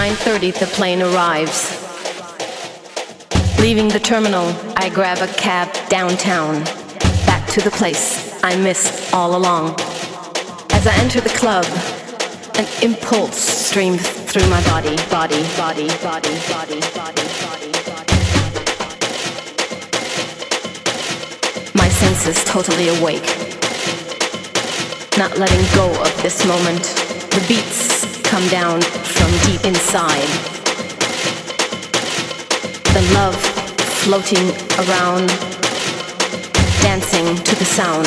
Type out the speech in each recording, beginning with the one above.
9.30 the plane arrives. Leaving the terminal, I grab a cab downtown, back to the place I missed all along. As I enter the club, an impulse streams through my body, body, body, body, body, body, body, body. My senses totally awake. Not letting go of this moment. The beats come down from deep inside. The love floating around, dancing to the sound.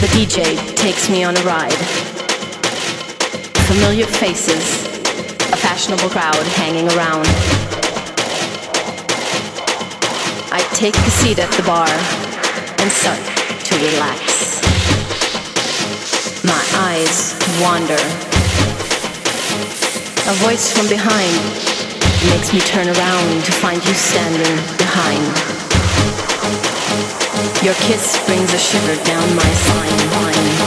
The DJ takes me on a ride. Familiar faces, a fashionable crowd hanging around. I take a seat at the bar and start to relax. My eyes wander. A voice from behind makes me turn around to find you standing behind. Your kiss brings a shiver down my spine.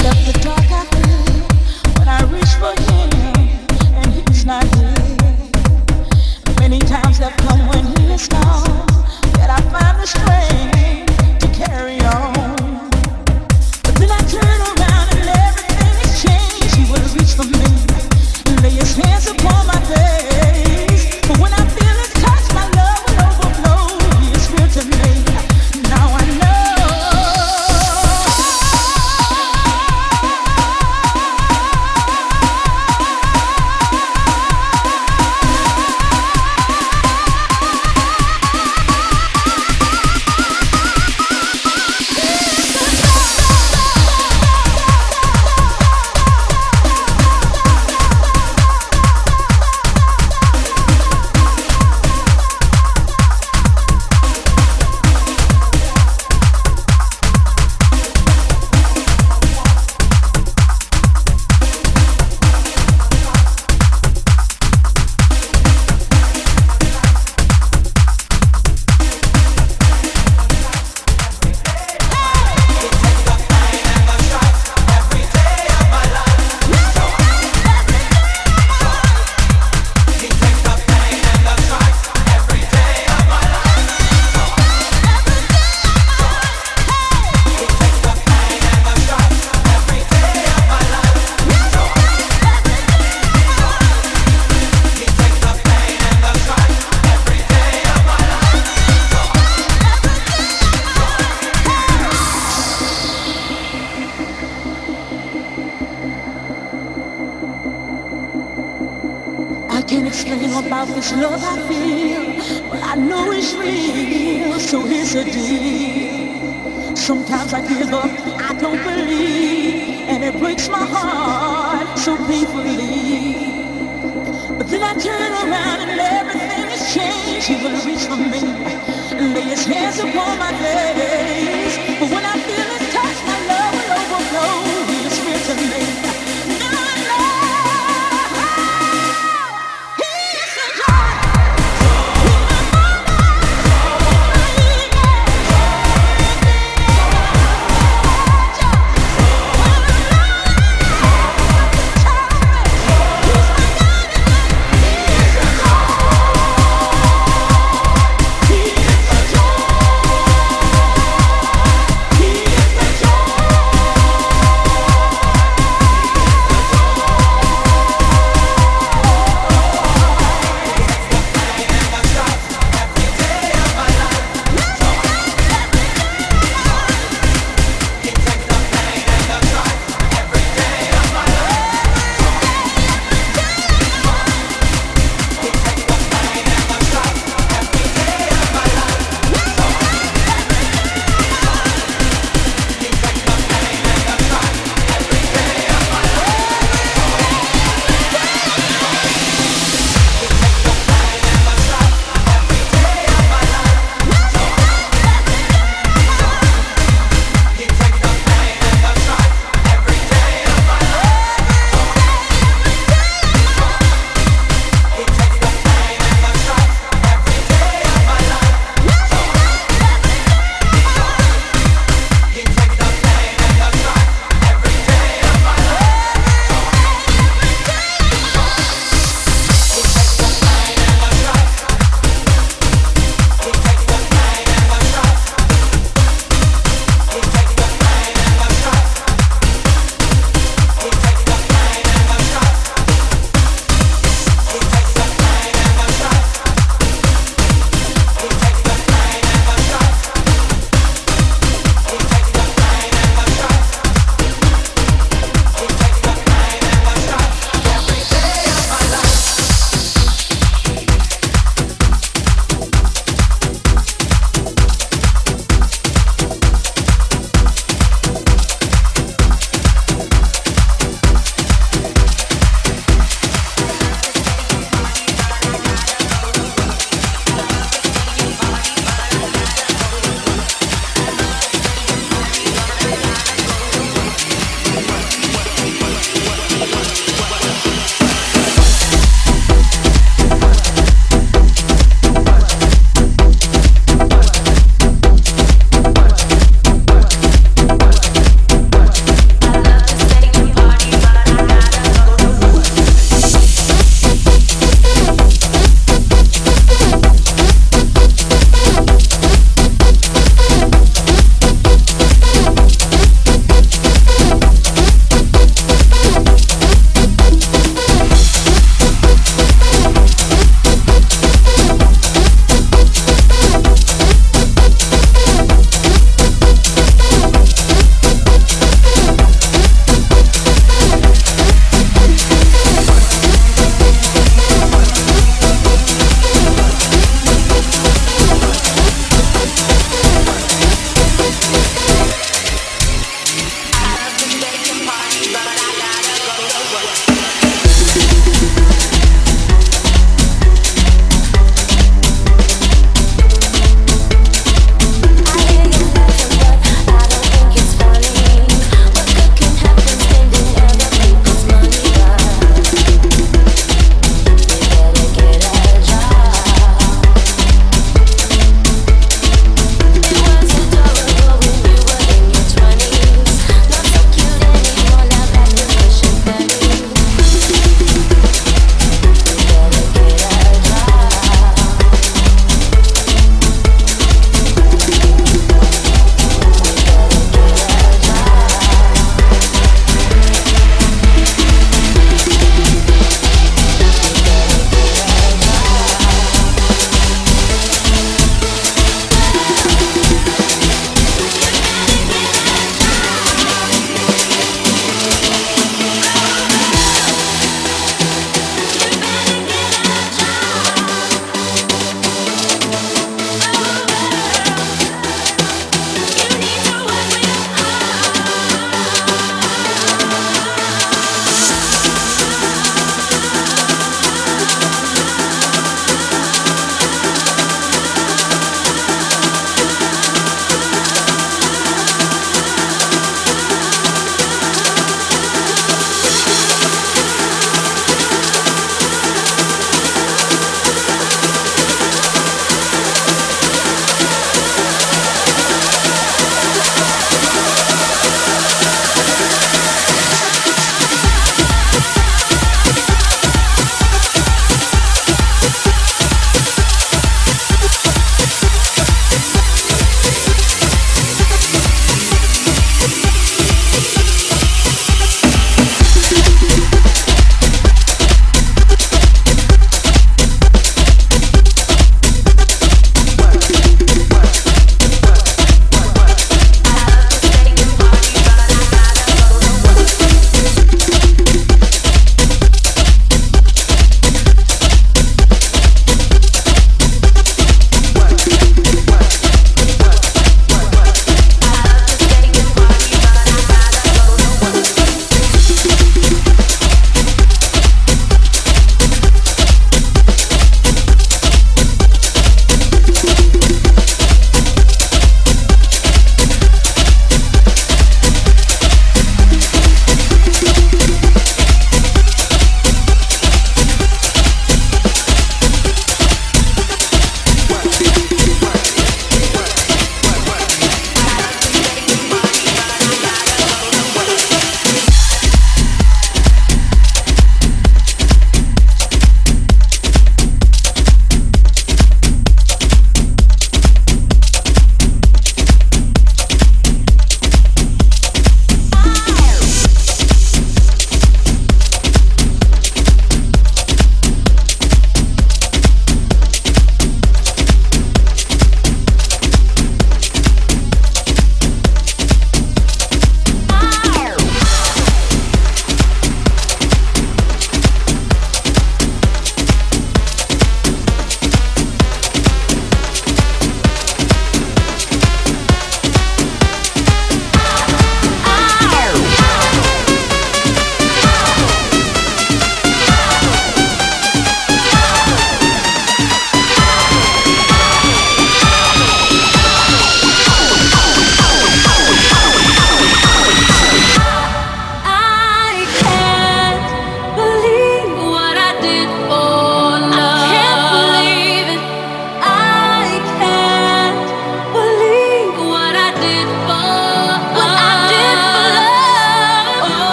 love the dark.